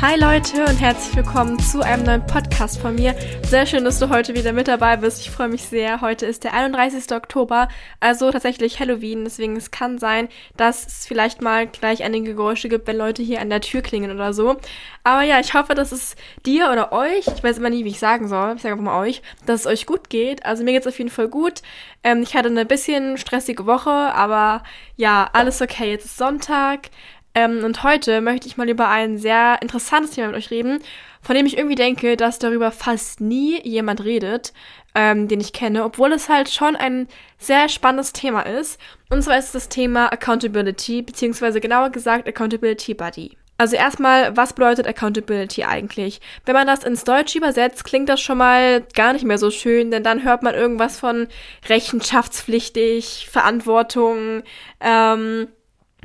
Hi Leute und herzlich willkommen zu einem neuen Podcast von mir. Sehr schön, dass du heute wieder mit dabei bist. Ich freue mich sehr. Heute ist der 31. Oktober, also tatsächlich Halloween. Deswegen es kann sein, dass es vielleicht mal gleich einige Geräusche gibt, wenn Leute hier an der Tür klingen oder so. Aber ja, ich hoffe, dass es dir oder euch, ich weiß immer nie, wie ich sagen soll, ich sage einfach mal euch, dass es euch gut geht. Also mir geht es auf jeden Fall gut. Ähm, ich hatte eine bisschen stressige Woche, aber ja, alles okay. Jetzt ist Sonntag. Ähm, und heute möchte ich mal über ein sehr interessantes Thema mit euch reden, von dem ich irgendwie denke, dass darüber fast nie jemand redet, ähm, den ich kenne, obwohl es halt schon ein sehr spannendes Thema ist. Und zwar ist das Thema Accountability, beziehungsweise genauer gesagt Accountability Buddy. Also erstmal, was bedeutet Accountability eigentlich? Wenn man das ins Deutsche übersetzt, klingt das schon mal gar nicht mehr so schön, denn dann hört man irgendwas von rechenschaftspflichtig, Verantwortung, ähm,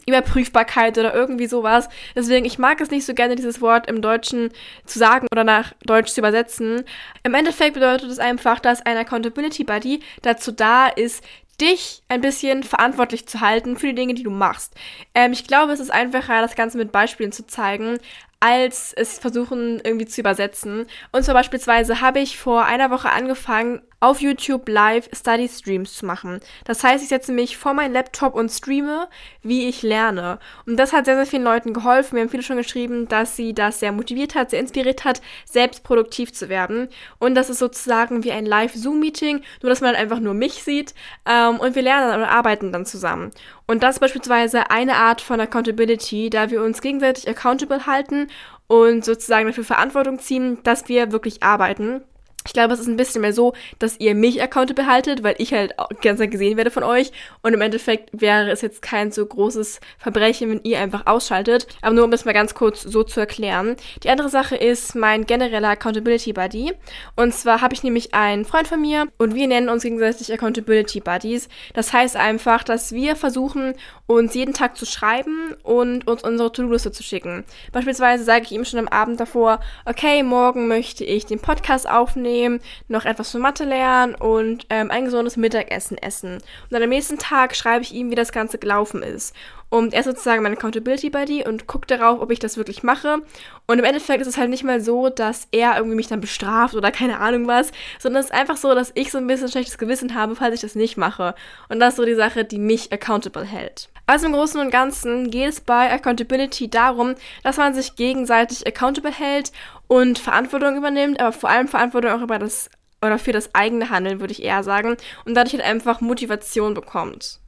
Überprüfbarkeit oder irgendwie sowas. Deswegen, ich mag es nicht so gerne, dieses Wort im Deutschen zu sagen oder nach Deutsch zu übersetzen. Im Endeffekt bedeutet es einfach, dass ein Accountability Buddy dazu da ist, dich ein bisschen verantwortlich zu halten für die Dinge, die du machst. Ähm, ich glaube, es ist einfacher, das Ganze mit Beispielen zu zeigen, als es versuchen irgendwie zu übersetzen. Und zwar beispielsweise habe ich vor einer Woche angefangen, auf YouTube live Study Streams zu machen. Das heißt, ich setze mich vor meinen Laptop und streame, wie ich lerne. Und das hat sehr, sehr vielen Leuten geholfen. Mir haben viele schon geschrieben, dass sie das sehr motiviert hat, sehr inspiriert hat, selbst produktiv zu werden. Und das ist sozusagen wie ein Live-Zoom-Meeting, nur dass man einfach nur mich sieht. Ähm, und wir lernen und arbeiten dann zusammen. Und das ist beispielsweise eine Art von Accountability, da wir uns gegenseitig accountable halten und sozusagen dafür Verantwortung ziehen, dass wir wirklich arbeiten. Ich glaube, es ist ein bisschen mehr so, dass ihr mich accountable behaltet, weil ich halt ganz gesehen werde von euch. Und im Endeffekt wäre es jetzt kein so großes Verbrechen, wenn ihr einfach ausschaltet. Aber nur um das mal ganz kurz so zu erklären. Die andere Sache ist mein genereller Accountability Buddy. Und zwar habe ich nämlich einen Freund von mir und wir nennen uns gegenseitig Accountability Buddies. Das heißt einfach, dass wir versuchen, uns jeden Tag zu schreiben und uns unsere To-Do-Liste zu schicken. Beispielsweise sage ich ihm schon am Abend davor, okay, morgen möchte ich den Podcast aufnehmen nehmen, noch etwas für Mathe lernen und ähm, ein gesundes Mittagessen essen. Und dann am nächsten Tag schreibe ich ihm, wie das Ganze gelaufen ist. Und er ist sozusagen mein Accountability Buddy und guckt darauf, ob ich das wirklich mache. Und im Endeffekt ist es halt nicht mal so, dass er irgendwie mich dann bestraft oder keine Ahnung was, sondern es ist einfach so, dass ich so ein bisschen schlechtes Gewissen habe, falls ich das nicht mache. Und das ist so die Sache, die mich accountable hält. Also im Großen und Ganzen geht es bei Accountability darum, dass man sich gegenseitig accountable hält und Verantwortung übernimmt, aber vor allem Verantwortung auch über das oder für das eigene Handeln, würde ich eher sagen, und dadurch halt einfach Motivation bekommt.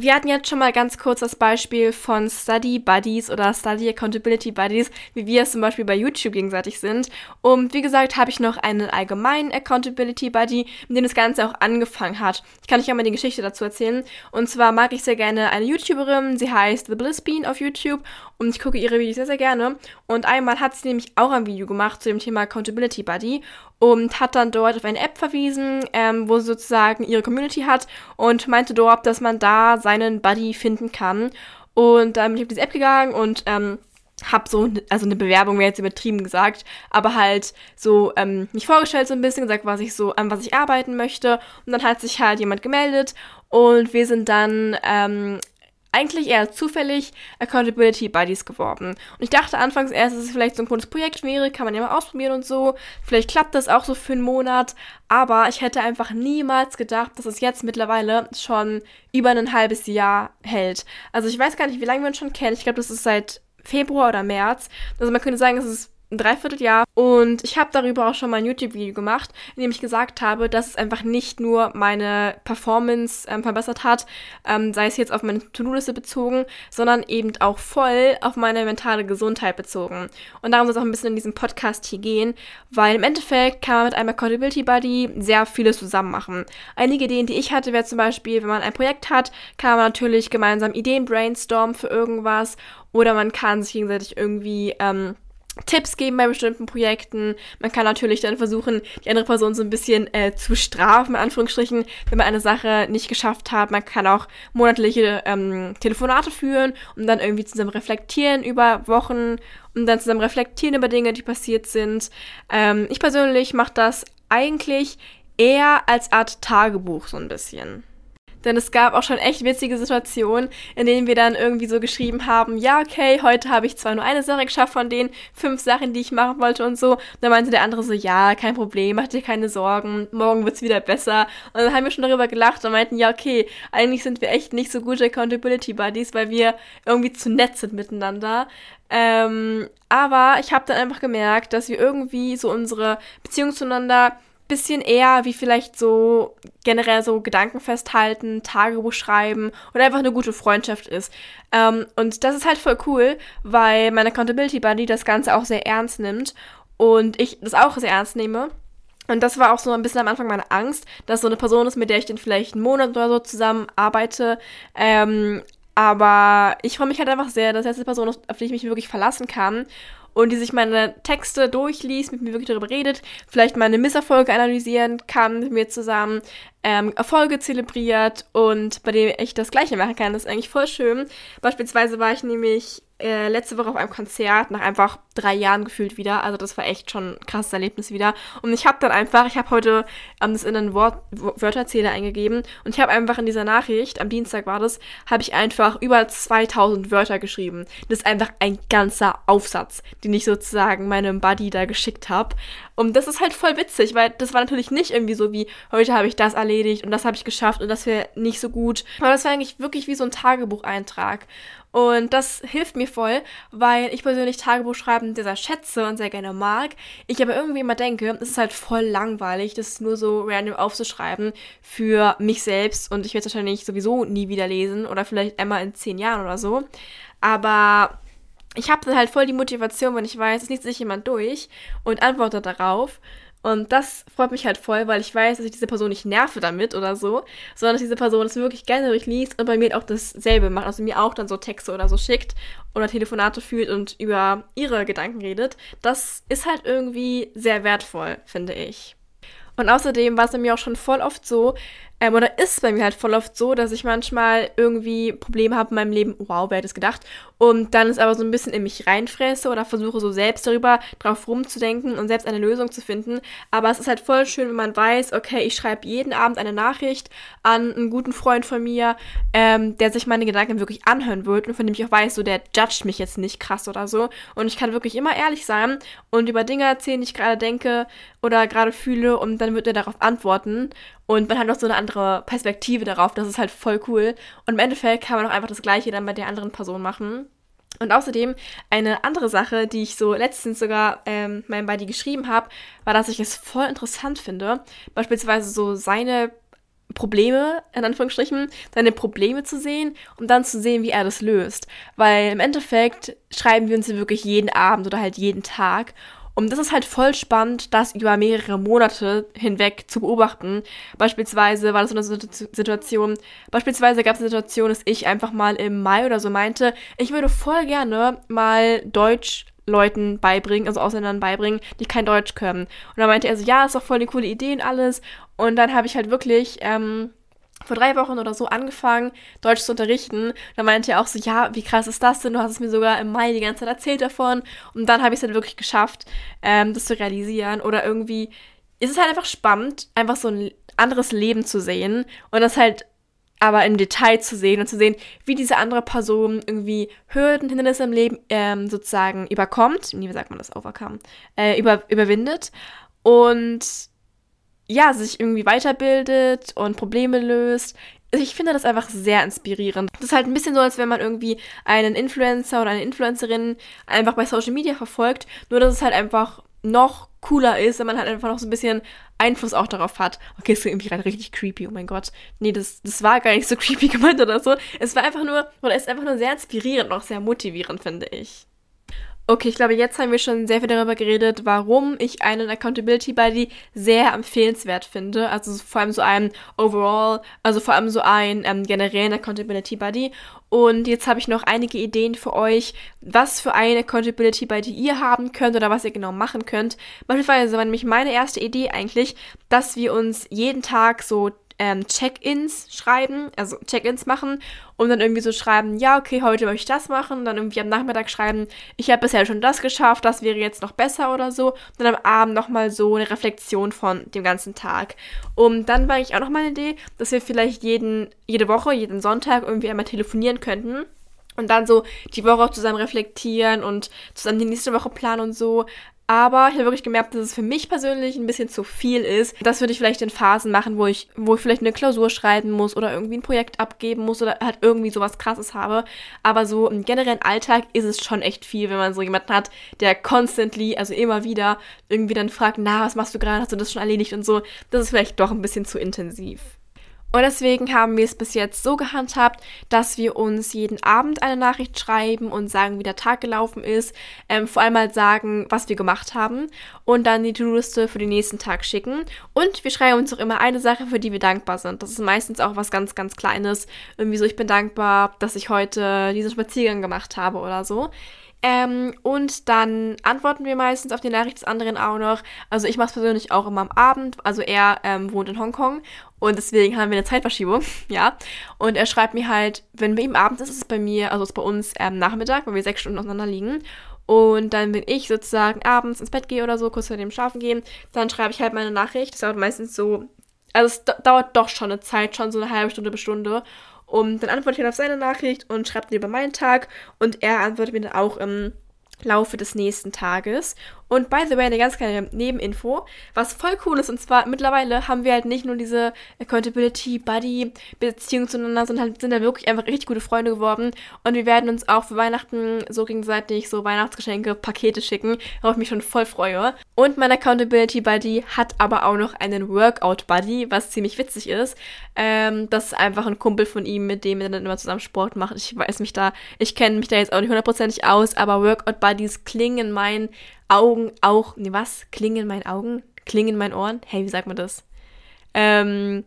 Wir hatten jetzt schon mal ganz kurz das Beispiel von Study Buddies oder Study Accountability Buddies, wie wir es zum Beispiel bei YouTube gegenseitig sind. Und wie gesagt, habe ich noch einen allgemeinen Accountability Buddy, mit dem das Ganze auch angefangen hat. Ich kann euch ja mal die Geschichte dazu erzählen. Und zwar mag ich sehr gerne eine YouTuberin, sie heißt The Bliss Bean auf YouTube und ich gucke ihre Videos sehr, sehr gerne. Und einmal hat sie nämlich auch ein Video gemacht zu dem Thema Accountability Buddy und hat dann dort auf eine App verwiesen, ähm, wo sie sozusagen ihre Community hat und meinte dort, dass man da seinen Buddy finden kann. Und dann bin ich auf diese App gegangen und ähm, hab so, also eine Bewerbung wäre jetzt übertrieben gesagt, aber halt so ähm, mich vorgestellt so ein bisschen, gesagt, was ich so, an was ich arbeiten möchte. Und dann hat sich halt jemand gemeldet und wir sind dann ähm, eigentlich eher zufällig Accountability Buddies geworben. Und ich dachte anfangs erst, dass es vielleicht so ein cooles Projekt wäre, kann man ja mal ausprobieren und so. Vielleicht klappt das auch so für einen Monat, aber ich hätte einfach niemals gedacht, dass es jetzt mittlerweile schon über ein halbes Jahr hält. Also ich weiß gar nicht, wie lange wir uns schon kennen. Ich glaube, das ist seit Februar oder März. Also man könnte sagen, es ist ein Dreivierteljahr. Und ich habe darüber auch schon mal ein YouTube-Video gemacht, in dem ich gesagt habe, dass es einfach nicht nur meine Performance ähm, verbessert hat, ähm, sei es jetzt auf meine To-Do-Liste bezogen, sondern eben auch voll auf meine mentale Gesundheit bezogen. Und darum soll es auch ein bisschen in diesem Podcast hier gehen, weil im Endeffekt kann man mit einem Accountability Buddy sehr vieles zusammen machen. Einige Ideen, die ich hatte, wäre zum Beispiel, wenn man ein Projekt hat, kann man natürlich gemeinsam Ideen brainstormen für irgendwas oder man kann sich gegenseitig irgendwie ähm, Tipps geben bei bestimmten Projekten. Man kann natürlich dann versuchen, die andere Person so ein bisschen äh, zu strafen, in Anführungsstrichen, wenn man eine Sache nicht geschafft hat. Man kann auch monatliche ähm, Telefonate führen und dann irgendwie zusammen reflektieren über Wochen und dann zusammen reflektieren über Dinge, die passiert sind. Ähm, ich persönlich mache das eigentlich eher als Art Tagebuch so ein bisschen. Denn es gab auch schon echt witzige Situationen, in denen wir dann irgendwie so geschrieben haben, ja, okay, heute habe ich zwar nur eine Sache geschafft von den fünf Sachen, die ich machen wollte und so. Und dann meinte der andere so, ja, kein Problem, mach dir keine Sorgen, morgen wird's wieder besser. Und dann haben wir schon darüber gelacht und meinten, ja, okay, eigentlich sind wir echt nicht so gute Accountability Buddies, weil wir irgendwie zu nett sind miteinander. Ähm, aber ich habe dann einfach gemerkt, dass wir irgendwie so unsere Beziehung zueinander bisschen eher wie vielleicht so generell so Gedanken festhalten, Tagebuch schreiben oder einfach eine gute Freundschaft ist. Ähm, und das ist halt voll cool, weil mein Accountability Buddy das Ganze auch sehr ernst nimmt und ich das auch sehr ernst nehme. Und das war auch so ein bisschen am Anfang meine Angst, dass so eine Person ist, mit der ich dann vielleicht einen Monat oder so zusammen arbeite, ähm, aber ich freue mich halt einfach sehr, dass jetzt eine Person, auf die ich mich wirklich verlassen kann und die sich meine Texte durchliest, mit mir wirklich darüber redet, vielleicht meine Misserfolge analysieren kann mit mir zusammen, ähm, Erfolge zelebriert und bei dem ich das Gleiche machen kann. Das ist eigentlich voll schön. Beispielsweise war ich nämlich äh, letzte Woche auf einem Konzert nach einfach drei Jahren gefühlt wieder. Also das war echt schon ein krasses Erlebnis wieder. Und ich habe dann einfach, ich habe heute ähm, das in einen Wörterzähler eingegeben und ich habe einfach in dieser Nachricht, am Dienstag war das, habe ich einfach über 2000 Wörter geschrieben. Das ist einfach ein ganzer Aufsatz, den ich sozusagen meinem Buddy da geschickt habe. Und das ist halt voll witzig, weil das war natürlich nicht irgendwie so wie, heute habe ich das erledigt und das habe ich geschafft und das wäre nicht so gut. Aber das war eigentlich wirklich wie so ein Tagebucheintrag. Und das hilft mir voll, weil ich persönlich Tagebuch schreiben sehr schätze und sehr gerne mag. Ich aber irgendwie immer denke, es ist halt voll langweilig, das nur so random aufzuschreiben für mich selbst. Und ich werde es wahrscheinlich sowieso nie wieder lesen oder vielleicht einmal in zehn Jahren oder so. Aber ich habe dann halt voll die Motivation, wenn ich weiß, es liest sich jemand durch und antwortet darauf. Und das freut mich halt voll, weil ich weiß, dass ich diese Person nicht nerve damit oder so, sondern dass diese Person es wirklich gerne durchliest und bei mir auch dasselbe macht. Also mir auch dann so Texte oder so schickt oder Telefonate fühlt und über ihre Gedanken redet. Das ist halt irgendwie sehr wertvoll, finde ich. Und außerdem war es bei mir auch schon voll oft so, ähm, oder ist bei mir halt voll oft so, dass ich manchmal irgendwie Probleme habe in meinem Leben, wow, wer hätte es gedacht, und dann es aber so ein bisschen in mich reinfresse oder versuche so selbst darüber drauf rumzudenken und selbst eine Lösung zu finden. Aber es ist halt voll schön, wenn man weiß, okay, ich schreibe jeden Abend eine Nachricht an einen guten Freund von mir, ähm, der sich meine Gedanken wirklich anhören wird und von dem ich auch weiß, so der judgt mich jetzt nicht krass oder so. Und ich kann wirklich immer ehrlich sein und über Dinge erzählen, die ich gerade denke oder gerade fühle und dann wird er darauf antworten. Und man hat noch so eine andere Perspektive darauf. Das ist halt voll cool. Und im Endeffekt kann man auch einfach das Gleiche dann bei der anderen Person machen. Und außerdem eine andere Sache, die ich so letztens sogar ähm, meinem Buddy geschrieben habe, war, dass ich es voll interessant finde, beispielsweise so seine Probleme, in Anführungsstrichen, seine Probleme zu sehen und dann zu sehen, wie er das löst. Weil im Endeffekt schreiben wir uns wirklich jeden Abend oder halt jeden Tag und das ist halt voll spannend, das über mehrere Monate hinweg zu beobachten. Beispielsweise war das so eine Situation, beispielsweise gab es eine Situation, dass ich einfach mal im Mai oder so meinte, ich würde voll gerne mal Deutsch Leuten beibringen, also Ausländern beibringen, die kein Deutsch können. Und dann meinte er so, ja, ist doch voll eine coole Idee und alles. Und dann habe ich halt wirklich ähm, vor drei Wochen oder so angefangen, Deutsch zu unterrichten. Da meinte er auch so, ja, wie krass ist das denn? Du hast es mir sogar im Mai die ganze Zeit erzählt davon. Und dann habe ich es halt wirklich geschafft, ähm, das zu realisieren. Oder irgendwie ist es halt einfach spannend, einfach so ein anderes Leben zu sehen und das halt aber im Detail zu sehen und zu sehen, wie diese andere Person irgendwie Hürden, Hindernisse im Leben ähm, sozusagen überkommt, wie sagt man das, overcome, äh, über, überwindet und ja, sich irgendwie weiterbildet und Probleme löst. Ich finde das einfach sehr inspirierend. Das ist halt ein bisschen so, als wenn man irgendwie einen Influencer oder eine Influencerin einfach bei Social Media verfolgt, nur dass es halt einfach noch cooler ist, wenn man halt einfach noch so ein bisschen Einfluss auch darauf hat. Okay, es klingt irgendwie gerade richtig creepy, oh mein Gott. Nee, das, das war gar nicht so creepy gemeint oder so. Es war einfach nur, oder ist einfach nur sehr inspirierend, auch sehr motivierend, finde ich. Okay, ich glaube, jetzt haben wir schon sehr viel darüber geredet, warum ich einen Accountability Buddy sehr empfehlenswert finde. Also vor allem so einen overall, also vor allem so einen ähm, generellen Accountability Buddy. Und jetzt habe ich noch einige Ideen für euch, was für eine Accountability Buddy ihr haben könnt oder was ihr genau machen könnt. Beispielsweise war nämlich meine erste Idee eigentlich, dass wir uns jeden Tag so ähm, Check-ins schreiben, also Check-ins machen und dann irgendwie so schreiben, ja, okay, heute möchte ich das machen. Und dann irgendwie am Nachmittag schreiben, ich habe bisher schon das geschafft, das wäre jetzt noch besser oder so. Und dann am Abend nochmal so eine Reflexion von dem ganzen Tag. Und dann war ich auch noch mal eine Idee, dass wir vielleicht jeden, jede Woche, jeden Sonntag irgendwie einmal telefonieren könnten und dann so die Woche auch zusammen reflektieren und zusammen die nächste Woche planen und so. Aber ich habe wirklich gemerkt, dass es für mich persönlich ein bisschen zu viel ist. Das würde ich vielleicht in Phasen machen, wo ich, wo ich vielleicht eine Klausur schreiben muss oder irgendwie ein Projekt abgeben muss oder halt irgendwie sowas krasses habe. Aber so im generellen Alltag ist es schon echt viel, wenn man so jemanden hat, der constantly, also immer wieder, irgendwie dann fragt, na, was machst du gerade? Hast du das schon erledigt und so? Das ist vielleicht doch ein bisschen zu intensiv. Und deswegen haben wir es bis jetzt so gehandhabt, dass wir uns jeden Abend eine Nachricht schreiben und sagen, wie der Tag gelaufen ist. Ähm, vor allem mal sagen, was wir gemacht haben und dann die To-Do-Liste für den nächsten Tag schicken. Und wir schreiben uns auch immer eine Sache, für die wir dankbar sind. Das ist meistens auch was ganz, ganz Kleines. Irgendwie so, ich bin dankbar, dass ich heute diesen Spaziergang gemacht habe oder so. Ähm, und dann antworten wir meistens auf die Nachricht des anderen auch noch. Also ich mache es persönlich auch immer am Abend. Also er ähm, wohnt in Hongkong und deswegen haben wir eine Zeitverschiebung, ja. Und er schreibt mir halt, wenn bei ihm abends ist, ist es bei mir, also ist bei uns ähm, Nachmittag, weil wir sechs Stunden auseinander liegen. Und dann, wenn ich sozusagen abends ins Bett gehe oder so, kurz vor dem Schlafen gehen, dann schreibe ich halt meine Nachricht. Das dauert meistens so, also es dauert doch schon eine Zeit, schon so eine halbe Stunde bis Stunde. Und dann antworte ich halt auf seine Nachricht und schreibe über meinen Tag. Und er antwortet mir dann auch im Laufe des nächsten Tages. Und by the way, eine ganz kleine Nebeninfo, was voll cool ist, und zwar mittlerweile haben wir halt nicht nur diese Accountability Buddy Beziehung zueinander, sondern halt sind da wirklich einfach richtig gute Freunde geworden. Und wir werden uns auch für Weihnachten so gegenseitig so Weihnachtsgeschenke, Pakete schicken, worauf ich mich schon voll freue. Und mein Accountability Buddy hat aber auch noch einen Workout Buddy, was ziemlich witzig ist. Ähm, das ist einfach ein Kumpel von ihm, mit dem er dann immer zusammen Sport macht. Ich weiß mich da, ich kenne mich da jetzt auch nicht hundertprozentig aus, aber Workout Buddies klingen in meinen Augen auch, nee, was? Klingen in meinen Augen? Klingen in meinen Ohren? Hey, wie sagt man das? Ähm,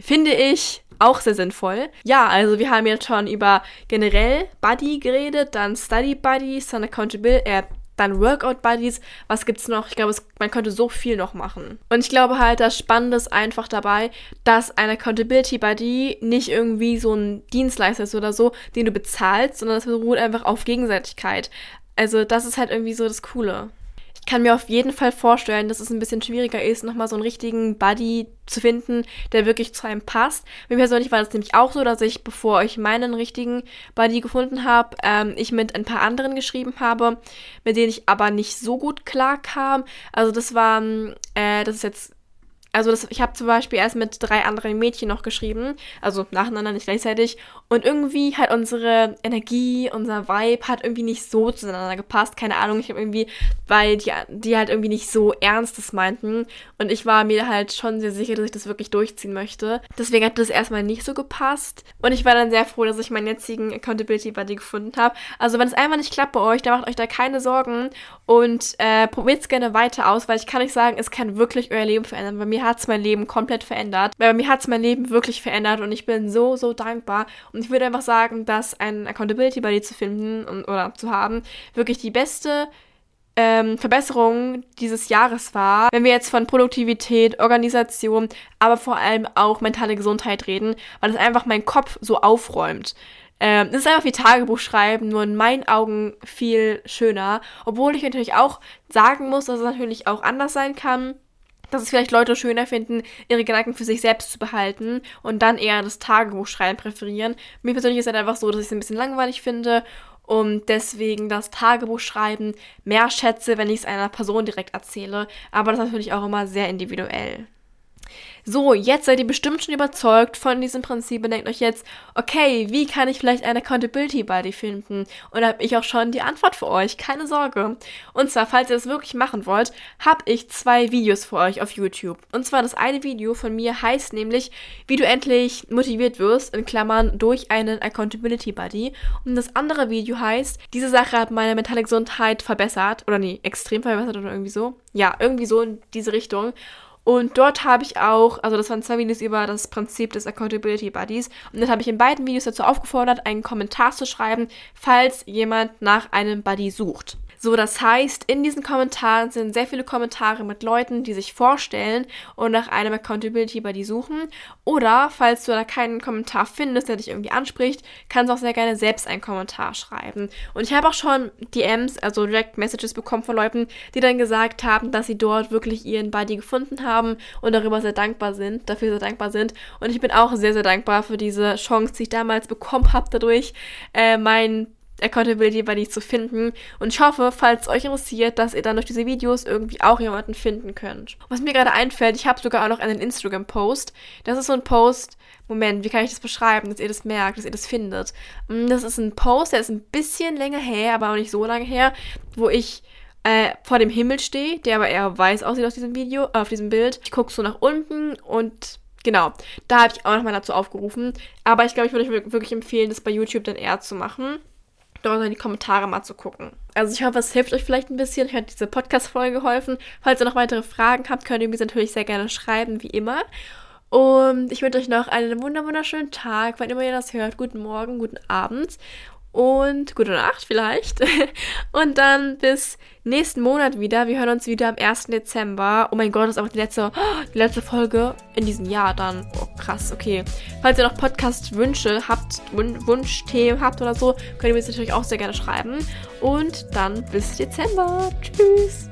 finde ich auch sehr sinnvoll. Ja, also wir haben jetzt schon über generell Buddy geredet, dann Study Buddies, dann Accountability, äh, dann Workout Buddies. Was gibt's noch? Ich glaube, man könnte so viel noch machen. Und ich glaube halt, das Spannende ist einfach dabei, dass ein Accountability Buddy nicht irgendwie so ein Dienstleister ist oder so, den du bezahlst, sondern das beruht einfach auf Gegenseitigkeit. Also das ist halt irgendwie so das Coole. Ich kann mir auf jeden Fall vorstellen, dass es ein bisschen schwieriger ist, nochmal so einen richtigen Buddy zu finden, der wirklich zu einem passt. Mir persönlich war das nämlich auch so, dass ich, bevor ich meinen richtigen Buddy gefunden habe, ähm, ich mit ein paar anderen geschrieben habe, mit denen ich aber nicht so gut klar kam. Also das war, äh, das ist jetzt also das, ich habe zum Beispiel erst mit drei anderen Mädchen noch geschrieben, also nacheinander, nicht gleichzeitig. Und irgendwie hat unsere Energie, unser Vibe hat irgendwie nicht so zueinander gepasst. Keine Ahnung, ich habe irgendwie, weil die, die halt irgendwie nicht so Ernstes meinten. Und ich war mir halt schon sehr sicher, dass ich das wirklich durchziehen möchte. Deswegen hat das erstmal nicht so gepasst. Und ich war dann sehr froh, dass ich meinen jetzigen Accountability Buddy gefunden habe. Also wenn es einfach nicht klappt bei euch, dann macht euch da keine Sorgen und äh, probiert es gerne weiter aus, weil ich kann euch sagen, es kann wirklich euer Leben verändern. Bei mir hat es mein Leben komplett verändert. Bei mir hat es mein Leben wirklich verändert und ich bin so, so dankbar. Und ich würde einfach sagen, dass ein Accountability Buddy zu finden und, oder zu haben wirklich die beste ähm, Verbesserung dieses Jahres war, wenn wir jetzt von Produktivität, Organisation, aber vor allem auch mentale Gesundheit reden, weil es einfach meinen Kopf so aufräumt. Ähm, das ist einfach wie Tagebuch schreiben, nur in meinen Augen viel schöner. Obwohl ich natürlich auch sagen muss, dass es natürlich auch anders sein kann dass es vielleicht Leute schöner finden, ihre Gedanken für sich selbst zu behalten und dann eher das Tagebuchschreiben präferieren. Mir persönlich ist es halt einfach so, dass ich es ein bisschen langweilig finde und deswegen das Tagebuchschreiben mehr schätze, wenn ich es einer Person direkt erzähle. Aber das ist natürlich auch immer sehr individuell. So, jetzt seid ihr bestimmt schon überzeugt von diesem Prinzip und denkt euch jetzt, okay, wie kann ich vielleicht eine Accountability Buddy finden? Und da habe ich auch schon die Antwort für euch, keine Sorge. Und zwar, falls ihr das wirklich machen wollt, habe ich zwei Videos für euch auf YouTube. Und zwar das eine Video von mir heißt nämlich, wie du endlich motiviert wirst, in Klammern, durch einen Accountability Buddy. Und das andere Video heißt, diese Sache hat meine mentale Gesundheit verbessert. Oder nee, extrem verbessert oder irgendwie so. Ja, irgendwie so in diese Richtung. Und dort habe ich auch, also das waren zwei Videos über das Prinzip des Accountability Buddies. Und dann habe ich in beiden Videos dazu aufgefordert, einen Kommentar zu schreiben, falls jemand nach einem Buddy sucht. So, das heißt, in diesen Kommentaren sind sehr viele Kommentare mit Leuten, die sich vorstellen und nach einem Accountability Buddy suchen. Oder, falls du da keinen Kommentar findest, der dich irgendwie anspricht, kannst du auch sehr gerne selbst einen Kommentar schreiben. Und ich habe auch schon DMs, also Direct Messages bekommen von Leuten, die dann gesagt haben, dass sie dort wirklich ihren Buddy gefunden haben und darüber sehr dankbar sind, dafür sehr dankbar sind. Und ich bin auch sehr, sehr dankbar für diese Chance, die ich damals bekommen habe, dadurch äh, meinen Accountability Buddy zu finden. Und ich hoffe, falls euch interessiert, dass ihr dann durch diese Videos irgendwie auch jemanden finden könnt. Was mir gerade einfällt, ich habe sogar auch noch einen Instagram-Post. Das ist so ein Post, Moment, wie kann ich das beschreiben, dass ihr das merkt, dass ihr das findet? Mm, das ist ein Post, der ist ein bisschen länger her, aber auch nicht so lange her, wo ich äh, vor dem Himmel stehe, der aber eher weiß aussieht aus diesem Video, äh, auf diesem Bild. Ich gucke so nach unten und genau, da habe ich auch nochmal dazu aufgerufen. Aber ich glaube, ich würde euch wirklich empfehlen, das bei YouTube dann eher zu machen dort in die Kommentare mal zu gucken. Also ich hoffe, es hilft euch vielleicht ein bisschen. Ich hat diese Podcast-Folge geholfen. Falls ihr noch weitere Fragen habt, könnt ihr mir natürlich sehr gerne schreiben, wie immer. Und ich wünsche euch noch einen wunderschönen Tag, wann immer ihr das hört. Guten Morgen, guten Abend und gute Nacht vielleicht. Und dann bis nächsten Monat wieder. Wir hören uns wieder am 1. Dezember. Oh mein Gott, das ist auch die letzte, die letzte Folge in diesem Jahr dann. Oh krass, okay. Falls ihr noch Podcast-Wünsche habt, Wunschthemen habt oder so, könnt ihr mir das natürlich auch sehr gerne schreiben. Und dann bis Dezember. Tschüss.